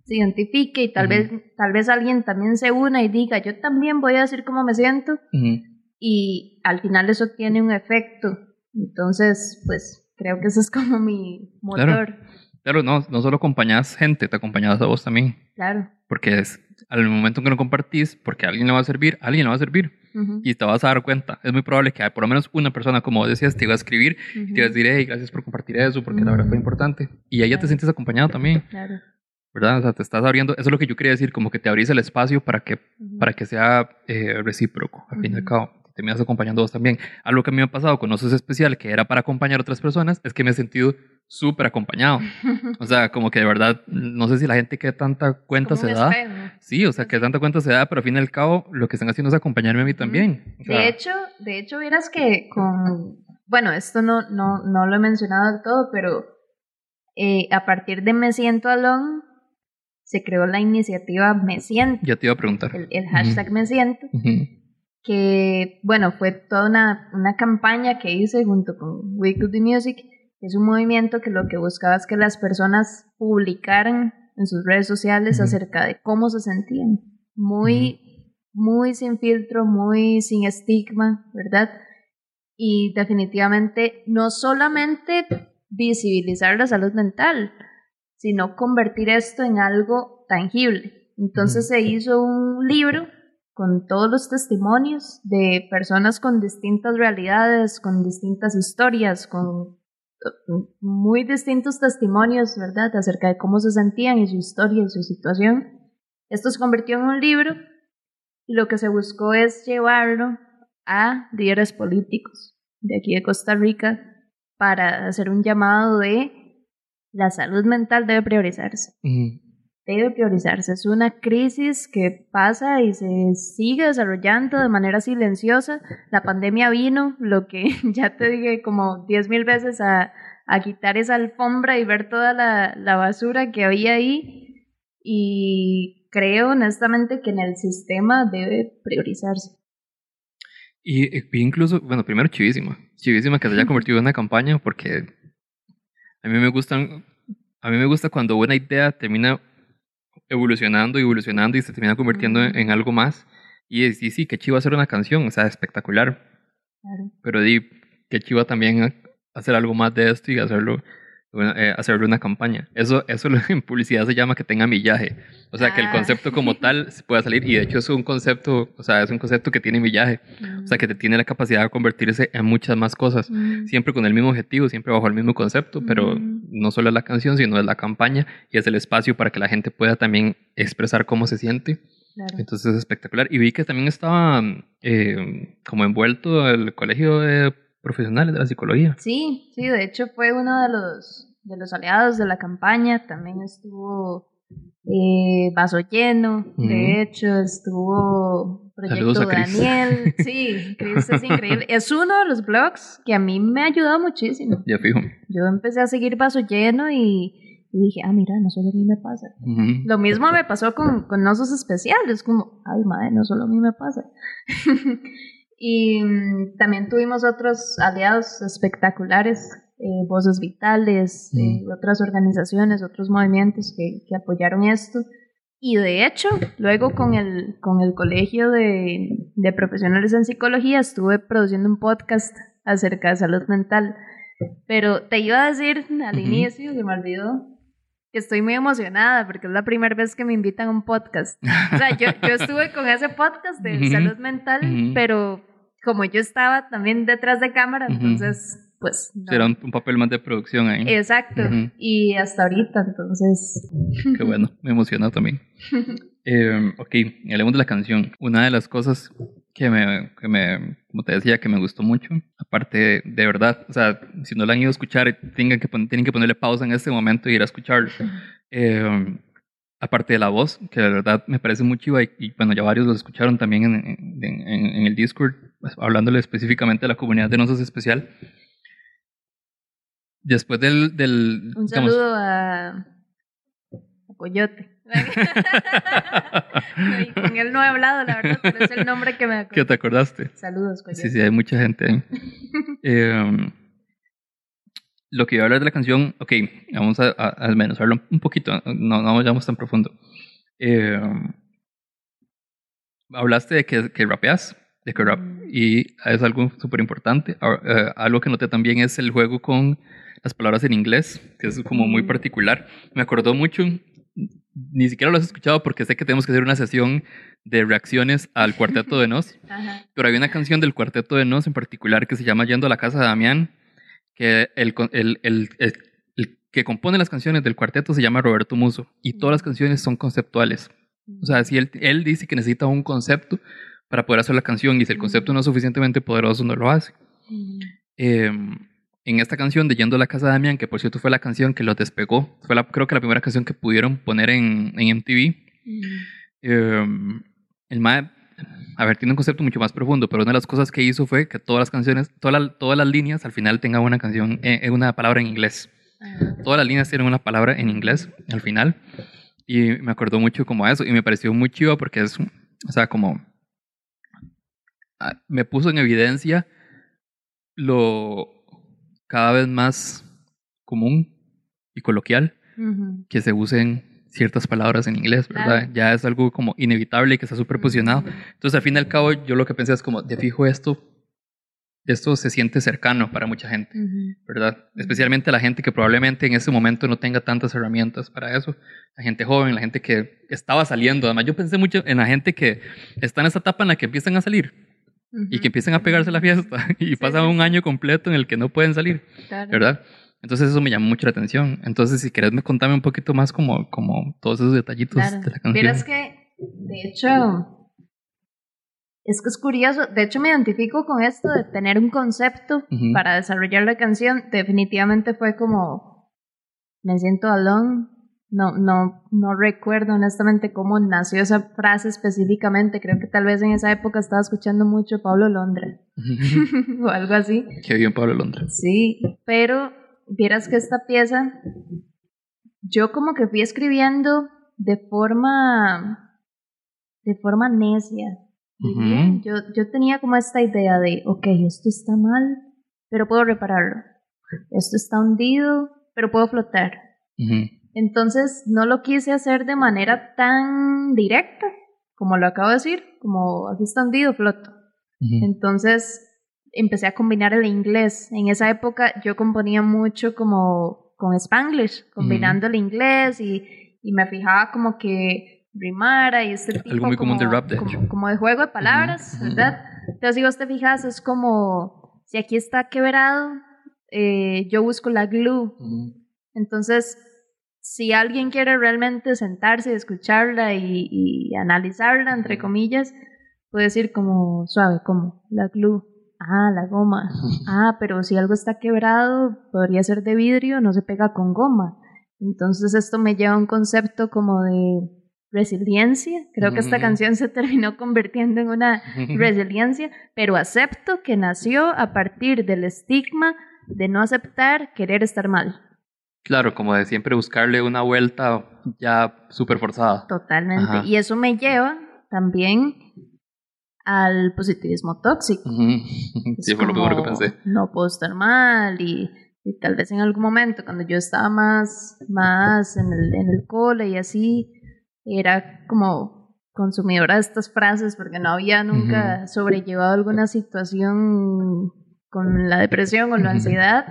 se identifique y tal Ujú. vez tal vez alguien también se una y diga, yo también voy a decir cómo me siento Ujú. y al final eso tiene un efecto. Entonces, pues creo que ese es como mi Claro. motor. Claro, no, no solo acompañas gente, te acompañas a vos también. Claro. Porque es al momento que lo compartís, porque a alguien le va a servir, a alguien le va a servir. Y te vas a dar cuenta. Es muy probable que por lo menos una persona, como vos decías, te iba a escribir y te iba a decir, hey, gracias por compartir eso, porque la verdad fue importante. Y ahí ya te Claro. sientes acompañado también, Claro. ¿Verdad? O sea, te estás abriendo. Eso es lo que yo quería decir, como que te abrís el espacio para que, ujú, para que sea eh, recíproco, al fin y al cabo. Te me has acompañando vos también. Algo que a mí me ha pasado con Osos Especial, que era para acompañar a otras personas, es que me he sentido súper acompañado. O sea, como que de verdad, no sé si la gente que tanta cuenta Como se da. espejo. Sí, o sea, que tanta cuenta se da, pero al fin y al cabo lo que están haciendo es acompañarme a mí también. O sea, De hecho, de hecho, vieras que con, bueno, esto no, no, no lo he mencionado del todo, pero eh, a partir de Me Siento Alone, se creó la iniciativa Me Siento, ya te iba a preguntar. el, el hashtag Me Siento, que, bueno, fue toda una, una campaña que hice junto con We Could Be Music. Es un movimiento que lo que buscaba es que las personas publicaran en sus redes sociales acerca de cómo se sentían. Muy, muy sin filtro, muy sin estigma, ¿verdad? Y definitivamente no solamente visibilizar la salud mental, sino convertir esto en algo tangible. Entonces se hizo un libro con todos los testimonios de personas con distintas realidades, con distintas historias, con eh, muy distintos testimonios, ¿verdad?, acerca de cómo se sentían y su historia y su situación. Esto se convirtió en un libro y lo que se buscó es llevarlo a líderes políticos de aquí de Costa Rica para hacer un llamado de la salud mental debe priorizarse debe priorizarse. Es una crisis que pasa y se sigue desarrollando de manera silenciosa. La pandemia vino, lo que ya te dije como diez mil veces, a, a quitar esa alfombra y ver toda la, la basura que había ahí. Y creo honestamente que en el sistema debe priorizarse. Y, y incluso, bueno, primero chivísima. Chivísima que se haya convertido en una campaña porque a mí me gustan, a mí me gusta cuando una idea termina evolucionando, evolucionando y se termina convirtiendo en, algo más. Y, es- y sí, qué chivo hacer una canción, o sea, espectacular. Claro. Pero di, qué chivo también hacer algo más de esto y hacerlo, bueno, eh, hacerlo una campaña. Eso, eso en publicidad se llama que tenga millaje. O sea, que el Ah. concepto como tal pueda salir. Y de hecho es un concepto, o sea, es un concepto que tiene millaje. O sea, que te tiene la capacidad de convertirse en muchas más cosas. Mm. Siempre con el mismo objetivo, siempre bajo el mismo concepto, pero Mm. no solo es la canción, sino es la campaña y es el espacio para que la gente pueda también expresar cómo se siente. Claro. Entonces es espectacular. Y vi que también estaba eh, como envuelto el colegio de profesionales de la psicología. Sí, sí, de hecho fue uno de los, de los aliados de la campaña, también estuvo eh, Vaso Lleno, de hecho estuvo Proyecto. Daniel, sí, Chris es increíble, es uno de los blogs que a mí me ha ayudado muchísimo. Ya fijo. Yo empecé a seguir Vaso Lleno y, Y dije, ah, mira, no solo a mí me pasa. Lo mismo me pasó con, con Osos Especiales, como, ay, madre, no solo a mí me pasa. y mm, también tuvimos otros aliados espectaculares, eh, Voces Vitales, eh, otras organizaciones, otros movimientos que, que apoyaron esto. Y de hecho, luego con el, con el Colegio de, de Profesionales en Psicología estuve produciendo un podcast acerca de salud mental. Pero te iba a decir al Ujú. inicio, se me olvidó, que estoy muy emocionada porque es la primera vez que me invitan a un podcast. O sea, yo, yo estuve con ese podcast de Ujú. salud mental, Ujú. pero como yo estaba también detrás de cámara, Ujú. entonces, pues... no. Era un, un papel más de producción ahí. Exacto. Ujú. Y hasta ahorita, entonces... Qué bueno, me emocionó también. Eh, ok, hablemos de la canción. Una de las cosas que me, que me, como te decía, que me gustó mucho, aparte de, de verdad, o sea, si no la han ido a escuchar, tengan que, tienen que ponerle pausa en este momento y ir a escucharlo. Eh, aparte de la voz, que de verdad me parece muy chiva y, y, bueno, ya varios lo escucharon también en, en, en- en el Discord, pues, hablándole específicamente de la comunidad de Nosos Especial. Después del... del Un digamos, saludo a... a Coyote. No, con él no he hablado, la verdad, pero es el nombre que me ¿Qué acuerdo. te acordaste? Saludos, Coyote. Sí, sí, hay mucha gente ahí. Eh, lo que iba a hablar de la canción, ok, vamos a, a, a desmenuzarlo un poquito, no, no vayamos tan profundo. Eh, hablaste de que, que rapeas, de que rap, Mm. y es algo súper importante. Ah, eh, algo que noté también es el juego con las palabras en inglés, que es como muy Mm. particular. Me acordó mucho, ni siquiera lo has escuchado porque sé que tenemos que hacer una sesión de reacciones al cuarteto de Nos. Pero hay una canción del cuarteto de Nos en particular que se llama Yendo a la casa de Damián, que el, el, el- que compone las canciones del cuarteto se llama Roberto Muso y todas las canciones son conceptuales. O sea, si él, él dice que necesita un concepto para poder hacer la canción y si el concepto no es suficientemente poderoso no lo hace. Mm. Eh, en esta canción de Yendo a la casa de Damián, que por cierto fue la canción que los despegó, fue la, creo que la primera canción que pudieron poner en, en MTV. Mm. Eh, el MAE, a ver, tiene un concepto mucho más profundo, pero una de las cosas que hizo fue que todas las canciones, todas las- todas las líneas al final tengan una canción, eh, una palabra en inglés. Ajá. Todas las líneas tienen una palabra en inglés al final. Y me acordó mucho como a eso. Y me pareció muy chido porque es, o sea, como ah, me puso en evidencia lo cada vez más común y coloquial Ujú. que se usen ciertas palabras en inglés, ¿verdad? Claro. Ya es algo como inevitable y que está súper posicionado. Ujú. Entonces, al fin y al cabo, yo lo que pensé es como, de fijo esto, esto se siente cercano para mucha gente. ¿verdad? Especialmente la gente que probablemente en ese momento no tenga tantas herramientas para eso. La gente joven, la gente que estaba saliendo. Además, yo pensé mucho en la gente que está en esa etapa en la que empiezan a salir y que empiezan a pegarse la fiesta y pasan sí, un sí. año completo en el que no pueden salir. Claro. ¿verdad? Entonces eso me llamó mucho la atención. Entonces, si querés, me contame un poquito más como, como todos esos detallitos Claro. de la canción. Vieras que, de hecho, es que es curioso. De hecho, me identifico con esto de tener un concepto Ujú. para desarrollar la canción. Definitivamente fue como, me siento alone. No, no, no recuerdo honestamente cómo nació esa frase específicamente. Creo que tal vez en esa época estaba escuchando mucho Pablo Londra o algo así. que vivió en Pablo Londres. Sí, pero vieras que esta pieza, yo como que fui escribiendo de forma, de forma necia. diría. Ujú. yo, yo tenía como esta idea de, ok, esto está mal, pero puedo repararlo. Esto está hundido, pero puedo flotar. Entonces no lo quise hacer de manera tan directa, como lo acabo de decir, como aquí está hundido, floto. Entonces empecé a combinar el inglés. En esa época yo componía mucho como con Spanglish, combinando el inglés y, y me fijaba como que rimara y este tipo Algo muy común como, de rap, de como, hecho. como de juego de palabras. ¿verdad? Entonces si vos te fijas es como si aquí está quebrado, eh, yo busco la glue. Entonces, si alguien quiere realmente sentarse y escucharla y, y analizarla, entre comillas, puede decir como suave, como la glue. Ah, la goma. Ah, pero si algo está quebrado, podría ser de vidrio, no se pega con goma. Entonces esto me lleva a un concepto como de resiliencia. Creo que esta canción se terminó convirtiendo en una resiliencia, pero acepto que nació a partir del estigma de no aceptar querer estar mal. Claro, como de siempre buscarle una vuelta ya súper forzada. Totalmente. Ajá. Y eso me lleva también al positivismo tóxico. Sí, fue lo primero que pensé. No puedo estar mal y, y tal vez en algún momento cuando yo estaba más, más en, el, en el cole y así, era como consumidora de estas frases porque no había nunca sobrellevado alguna situación con la depresión o la ansiedad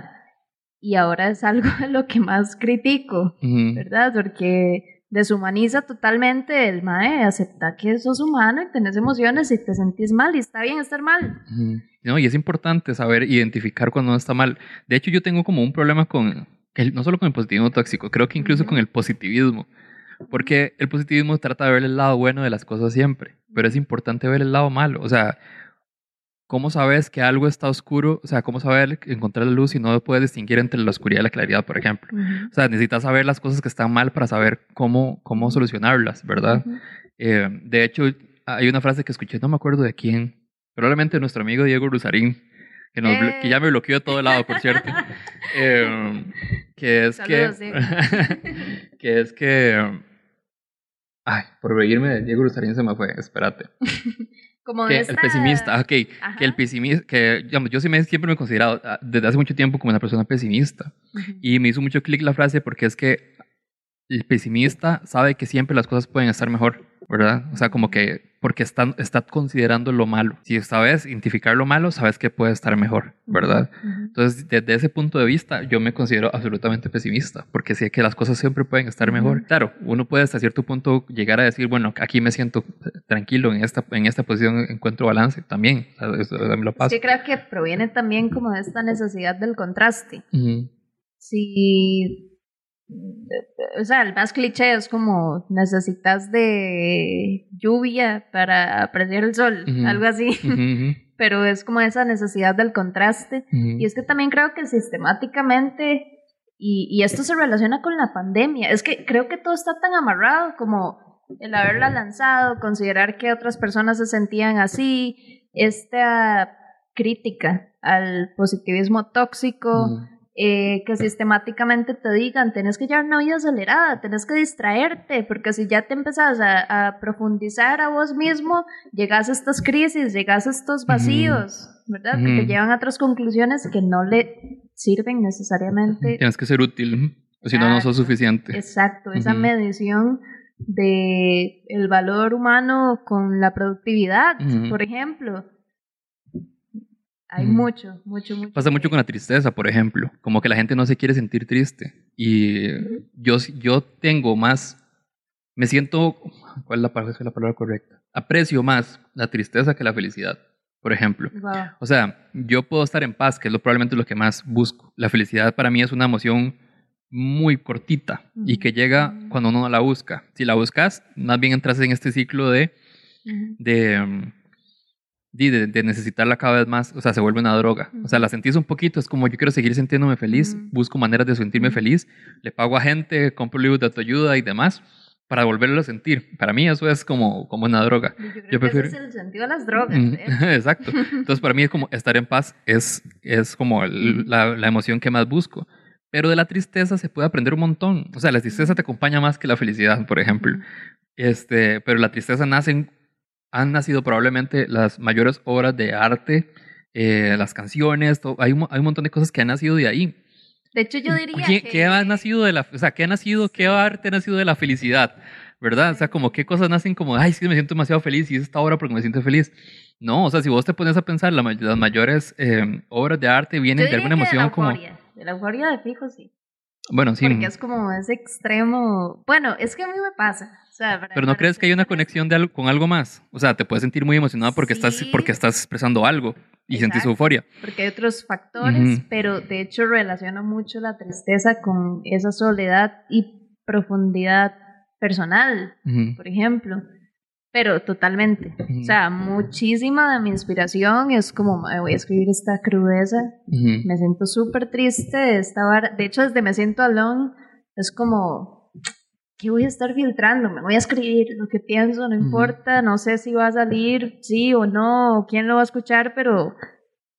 y ahora es algo de lo que más critico. ¿verdad? Porque deshumaniza totalmente el mae, acepta que sos humano y tenés emociones y te sentís mal y está bien estar mal. No, y es importante saber identificar cuando uno está mal. De hecho, yo tengo como un problema con, el- no solo con el positivismo tóxico, creo que incluso con el positivismo. Porque el positivismo trata de ver el lado bueno de las cosas siempre, pero es importante ver el lado malo. O sea, ¿cómo sabes que algo está oscuro? O sea, ¿cómo saber encontrar la luz si no puedes distinguir entre la oscuridad y la claridad, por ejemplo? O sea, necesitas saber las cosas que están mal para saber cómo, cómo solucionarlas, ¿verdad? Eh, de hecho, hay una frase que escuché, no me acuerdo de quién, probablemente nuestro amigo Diego Rusarín, que, nos Eh. que ya me bloqueó de todo lado, por cierto. Eh, que es Saludos, que. Diego. que es que. Ay, por reírme de Diego Rusarín se me fue, espérate. Como Que el pesimista, ok. Ajá. Que el pesimista, que digamos, yo sí me, siempre me he considerado ah, desde hace mucho tiempo como una persona pesimista. Y me hizo mucho clic la frase porque es que el pesimista sabe que siempre las cosas pueden estar mejor, ¿verdad? O sea, como que porque está, está considerando lo malo. Si sabes identificar lo malo, sabes que puede estar mejor, ¿verdad? Entonces, desde ese punto de vista, yo me considero absolutamente pesimista, porque sé que las cosas siempre pueden estar mejor. Claro, uno puede hasta cierto punto llegar a decir, bueno, aquí me siento tranquilo, en esta, en esta posición encuentro balance también. O sea, eso me lo paso. que creo que proviene también como de esta necesidad del contraste. Ujú. Si, o sea, el más cliché es como necesitas de lluvia para apreciar el sol, algo así, pero es como esa necesidad del contraste. Y es que también creo que sistemáticamente, y, y esto se relaciona con la pandemia, es que creo que todo está tan amarrado como el haberla lanzado, considerar que otras personas se sentían así, esta crítica al positivismo tóxico. Eh, que sistemáticamente te digan, tenés que llevar una vida acelerada, tenés que distraerte, porque si ya te empezás a, a profundizar a vos mismo, llegas a estas crisis, llegas a estos vacíos, ¿verdad? Que te llevan a otras conclusiones que no le sirven necesariamente. Tienes que ser útil, o si no, no sos suficiente. Exacto, esa medición de el valor humano con la productividad, por ejemplo. Hay Ujú. mucho, mucho, mucho. Pasa mucho con la tristeza, por ejemplo, como que la gente no se quiere sentir triste. Y yo, yo tengo más, me siento, ¿cuál es la palabra, es la palabra correcta? Aprecio más la tristeza que la felicidad, por ejemplo. Wow. O sea, yo puedo estar en paz, que es lo, probablemente lo que más busco. La felicidad para mí es una emoción muy cortita y que llega cuando uno no la busca. Si la buscas, más bien entras en este ciclo de de, mm, de, de necesitarla cada vez más, o sea, se vuelve una droga. O sea, la sentís un poquito, es como yo quiero seguir sintiéndome feliz, busco maneras de sentirme feliz, le pago a gente, compro libros de autoayuda y demás para volverlo a sentir. Para mí eso es como, como una droga. Yo creo Yo que prefiero- ese es el sentido de las drogas. Hecho. Exacto. Entonces, para mí es como estar en paz es, es como el- la, la emoción que más busco. Pero de la tristeza se puede aprender un montón. O sea, la tristeza te acompaña más que la felicidad, por ejemplo. Este, pero la tristeza nacen, han nacido probablemente las mayores obras de arte, eh, las canciones, todo- hay, un, hay un montón de cosas que han nacido de ahí. De hecho, yo diría ¿Qué, que... qué ha nacido de la, o sea, qué ha nacido, qué arte ha nacido de la felicidad? ¿Verdad? O sea, como qué cosas nacen como, ay, sí, me siento demasiado feliz y es esta obra porque me siento feliz. No, o sea, si vos te pones a pensar, la las mayores eh, obras de arte yo vienen de diría alguna que emoción de la como, euforia. De la euforia de fijo, sí. Bueno, sí, Porque es como ese extremo... Bueno, es que a mí me pasa. O sea, para- pero ¿no para crees que hay una conexión de algo, con algo más? O sea, te puedes sentir muy emocionado porque, estás, porque estás expresando algo y sentís Exacto. euforia. Porque hay otros factores, pero de hecho relaciono mucho la tristeza con esa soledad y profundidad personal, por ejemplo. Pero totalmente. O sea, muchísima de mi inspiración es como, "Mae, voy a escribir esta crudeza me siento súper triste de esta vara. De hecho, desde Me Siento Alone es como, ¿qué voy a estar filtrando? Me voy a escribir lo que pienso, no importa, no sé si va a salir, sí o no, o quién lo va a escuchar, pero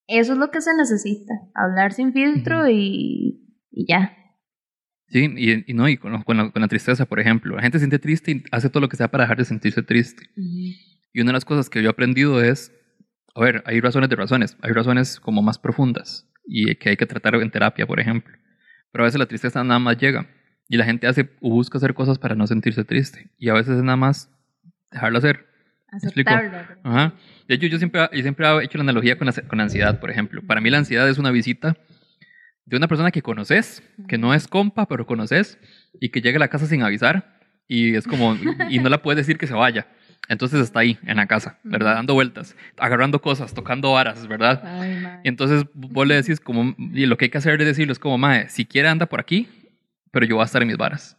eso es lo que se necesita, hablar sin filtro y, y ya. Sí, y, y no, y con, con la, con la tristeza, por ejemplo. La gente se siente triste y hace todo lo que sea para dejar de sentirse triste. Y una de las cosas que yo he aprendido es, a ver, hay razones de razones, hay razones como más profundas y que hay que tratar en terapia, por ejemplo. Pero a veces la tristeza nada más llega y la gente hace o busca hacer cosas para no sentirse triste y a veces es nada más dejarlo hacer. Aceptarlo. Ajá. De hecho, yo siempre, yo siempre he hecho la analogía con la, con la ansiedad, por ejemplo. Para mí la ansiedad es una visita de una persona que conoces, que no es compa, pero conoces, y que llega a la casa sin avisar, y es como, y no la puedes decir que se vaya. Entonces está ahí, en la casa, ¿verdad? Dando vueltas, agarrando cosas, tocando varas, ¿verdad? Ay. Y entonces vos le decís como, y lo que hay que hacer es decirlo, es como, mae, si quiere anda por aquí, pero yo voy a estar en mis varas.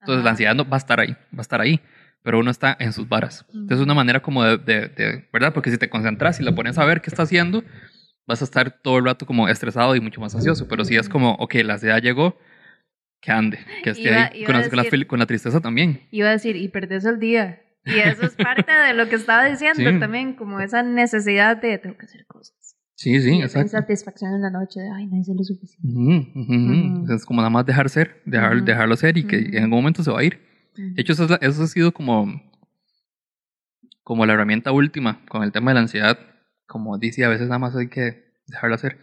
Entonces la Ajá. ansiedad no va a estar ahí, va a estar ahí, pero uno está en sus varas. Entonces es una manera como de, de- de- ¿verdad? Porque si te concentras y la pones a ver qué está haciendo, vas a estar todo el rato como estresado y mucho más ansioso. Pero si es como, ok, la ansiedad llegó, que ande, que esté Iba- ahí. iba Con, la, con la decir- con la tristeza también. Iba a decir, y perdés el día. Y eso es parte de lo que estaba diciendo Sí. también, como esa necesidad de tengo que hacer cosas. Sí, sí, y esa exacto. insatisfacción en la noche de, ay, no hice lo suficiente. Ujú, ujú, ujú. Ujú. Es como nada más dejar ser, dejar, dejarlo ser y que en algún momento se va a ir. De hecho, eso, es la- eso ha sido como, como la herramienta última con el tema de la ansiedad. Como dice, a veces nada más hay que dejarlo hacer.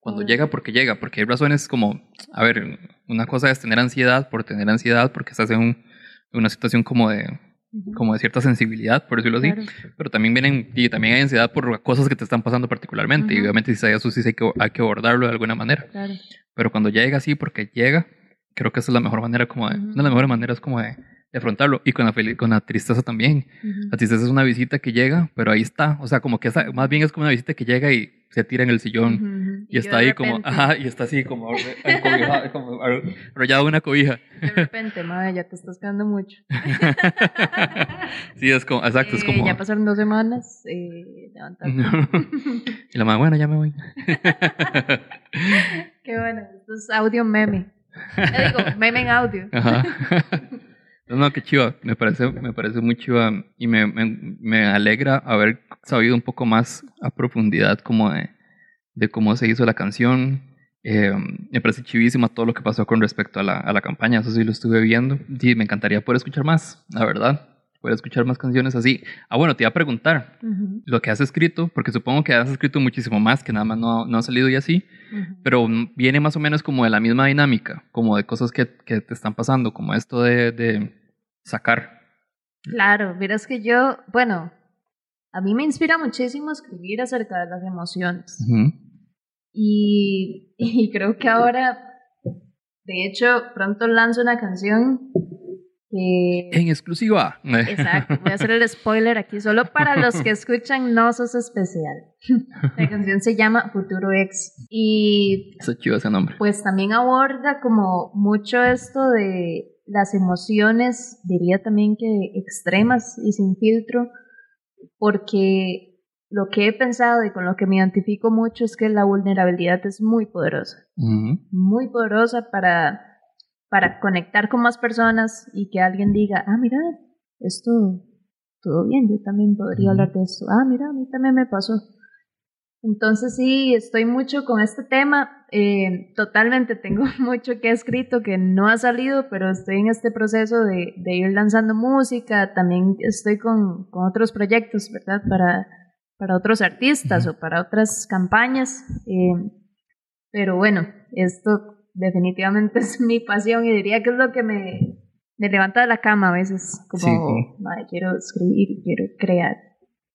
Cuando llega, porque llega, porque hay razones como, a ver, una cosa es tener ansiedad por tener ansiedad, porque estás en, un- una situación como de, como de cierta sensibilidad, por decirlo así. Claro. Pero también vienen, y también hay ansiedad por cosas que te están pasando particularmente. Y Ujú. obviamente, si eso sí hay que, hay que abordarlo de alguna manera. Claro. Pero cuando llega así, porque llega, creo que esa es la mejor manera como de, una de las mejores maneras como de, de afrontarlo. Y con la, con la tristeza también. La tristeza es una visita que llega, pero ahí está. O sea, como que esa, más bien es como una visita que llega y se tira en el sillón. Y está ahí como, ajá, y está así como, encobijado, como arrollado una cobija. De repente, madre, ya te estás quedando mucho. Sí, es como, exacto, es Eh, como. Ya pasaron dos semanas. Eh, y la más bueno, ya me voy. Qué bueno. Esto es audio meme. Eh, digo, meme en audio. Ajá. No, no, qué chiva. Me parece, me parece muy chiva y me, me, me alegra haber sabido un poco más a profundidad como de, de cómo se hizo la canción. Eh, me parece chivísima todo lo que pasó con respecto a la, a la campaña. Eso sí lo estuve viendo. Sí, me encantaría poder escuchar más, la verdad. Poder escuchar más canciones así. Ah, bueno, te iba a preguntar Ujú, lo que has escrito, porque supongo que has escrito muchísimo más, que nada más no, no ha salido y así. ujú. Pero mm, viene más o menos como de la misma dinámica, como de cosas que, que te están pasando, como esto de, de sacar. Claro, verás que yo, bueno, a mí me inspira muchísimo escribir acerca de las emociones. Ujú. Y, y creo que ahora, de hecho, pronto lanzo una canción que... En exclusiva. Exacto, voy a hacer el spoiler aquí solo para los que escuchan No Sos Especial. La canción se llama Futuro Ex y Está chido ese nombre. pues también aborda como mucho esto de las emociones, diría también que extremas y sin filtro, porque lo que he pensado y con lo que me identifico mucho es que la vulnerabilidad es muy poderosa, Ujú. muy poderosa para, para conectar con más personas y que alguien diga, ah, mira, esto, todo bien, yo también podría hablar de esto, ah, mira, a mí también me pasó. Entonces sí, estoy mucho con este tema. eh, totalmente tengo mucho que he escrito que no ha salido, pero estoy en este proceso de, de ir lanzando música. También estoy con, con otros proyectos, ¿verdad? Para, para otros artistas o para otras campañas. eh, pero bueno, esto definitivamente es mi pasión y diría que es lo que me, me levanta de la cama a veces. Como, Sí, sí. "Madre, quiero escribir, quiero crear.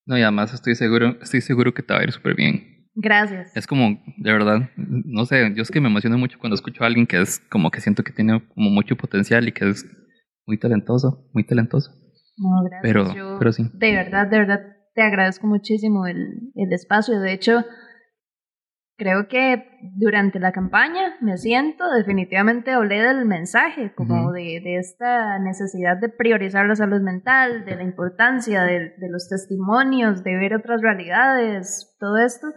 No, y además estoy seguro, estoy seguro que te va a ir súper bien. Gracias. Es como, de verdad, no sé, yo es que me emociono mucho cuando escucho a alguien que es como que siento que tiene como mucho potencial y que es muy talentoso, muy talentoso. No, gracias. Pero- Yo, pero sí. De verdad, de verdad, te agradezco muchísimo el, el espacio. De hecho, creo que durante la campaña me siento, definitivamente hablé del mensaje, como de, de esta necesidad de priorizar la salud mental, de la importancia de, de los testimonios, de ver otras realidades, todo esto.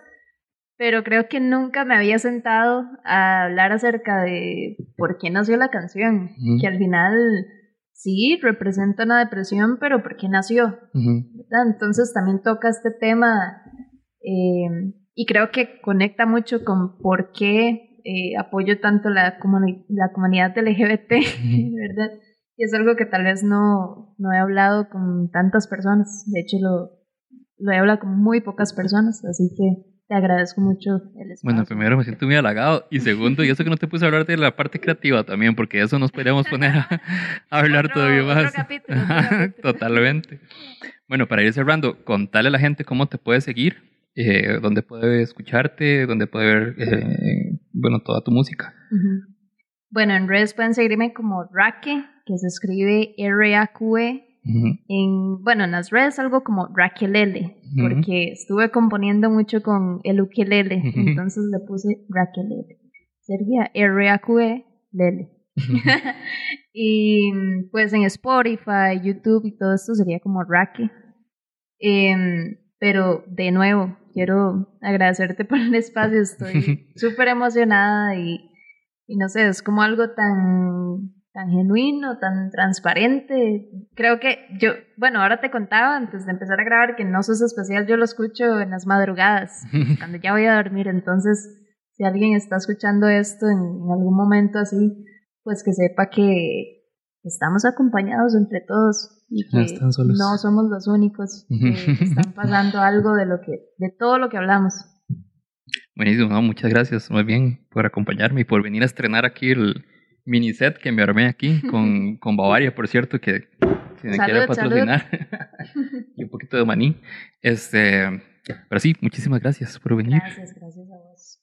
Pero creo que nunca me había sentado a hablar acerca de por qué nació la canción, que al final sí representa una depresión, pero ¿por qué nació? Entonces también toca este tema eh, y creo que conecta mucho con por qué eh, apoyo tanto la, comuni- la comunidad LGBT, ¿verdad? Y es algo que tal vez no, no he hablado con tantas personas. De hecho, lo, lo he hablado con muy pocas personas, así que te agradezco mucho el espacio. Bueno, primero me siento muy halagado y segundo, y eso que no te puse a hablar de la parte creativa también, porque eso nos podríamos poner a, a hablar Otro- todavía otro más. capítulo, otro capítulo. Totalmente. Bueno, para ir cerrando, contale a la gente cómo te puede seguir, eh, dónde puede escucharte, dónde puede ver, eh, bueno, toda tu música. Bueno, en redes pueden seguirme como Raque, que se escribe R-A-Q-E. En, bueno, en las redes algo como Raquelele, porque estuve componiendo mucho con el ukelele, entonces le puse Raquelele. Sería R-A-Q-E, Lele. y pues en Spotify, YouTube y todo esto sería como Raque. Em, pero de nuevo, quiero agradecerte por el espacio, estoy súper emocionada y, y no sé, es como algo tan, tan genuino, tan transparente. Creo que yo, bueno, ahora te contaba antes de empezar a grabar que No Sos Especial, yo lo escucho en las madrugadas, cuando ya voy a dormir, entonces si alguien está escuchando esto en, en algún momento así, pues que sepa que estamos acompañados entre todos y No que están solos. no somos los únicos que están pasando algo de lo que de todo lo que hablamos. Buenísimo, no, muchas gracias, muy bien, por acompañarme y por venir a estrenar aquí el mini set que me armé aquí con, con Bavaria, por cierto, que si me quiere patrocinar y un poquito de maní. Este, pero sí, muchísimas gracias por venir. Gracias, gracias a vos.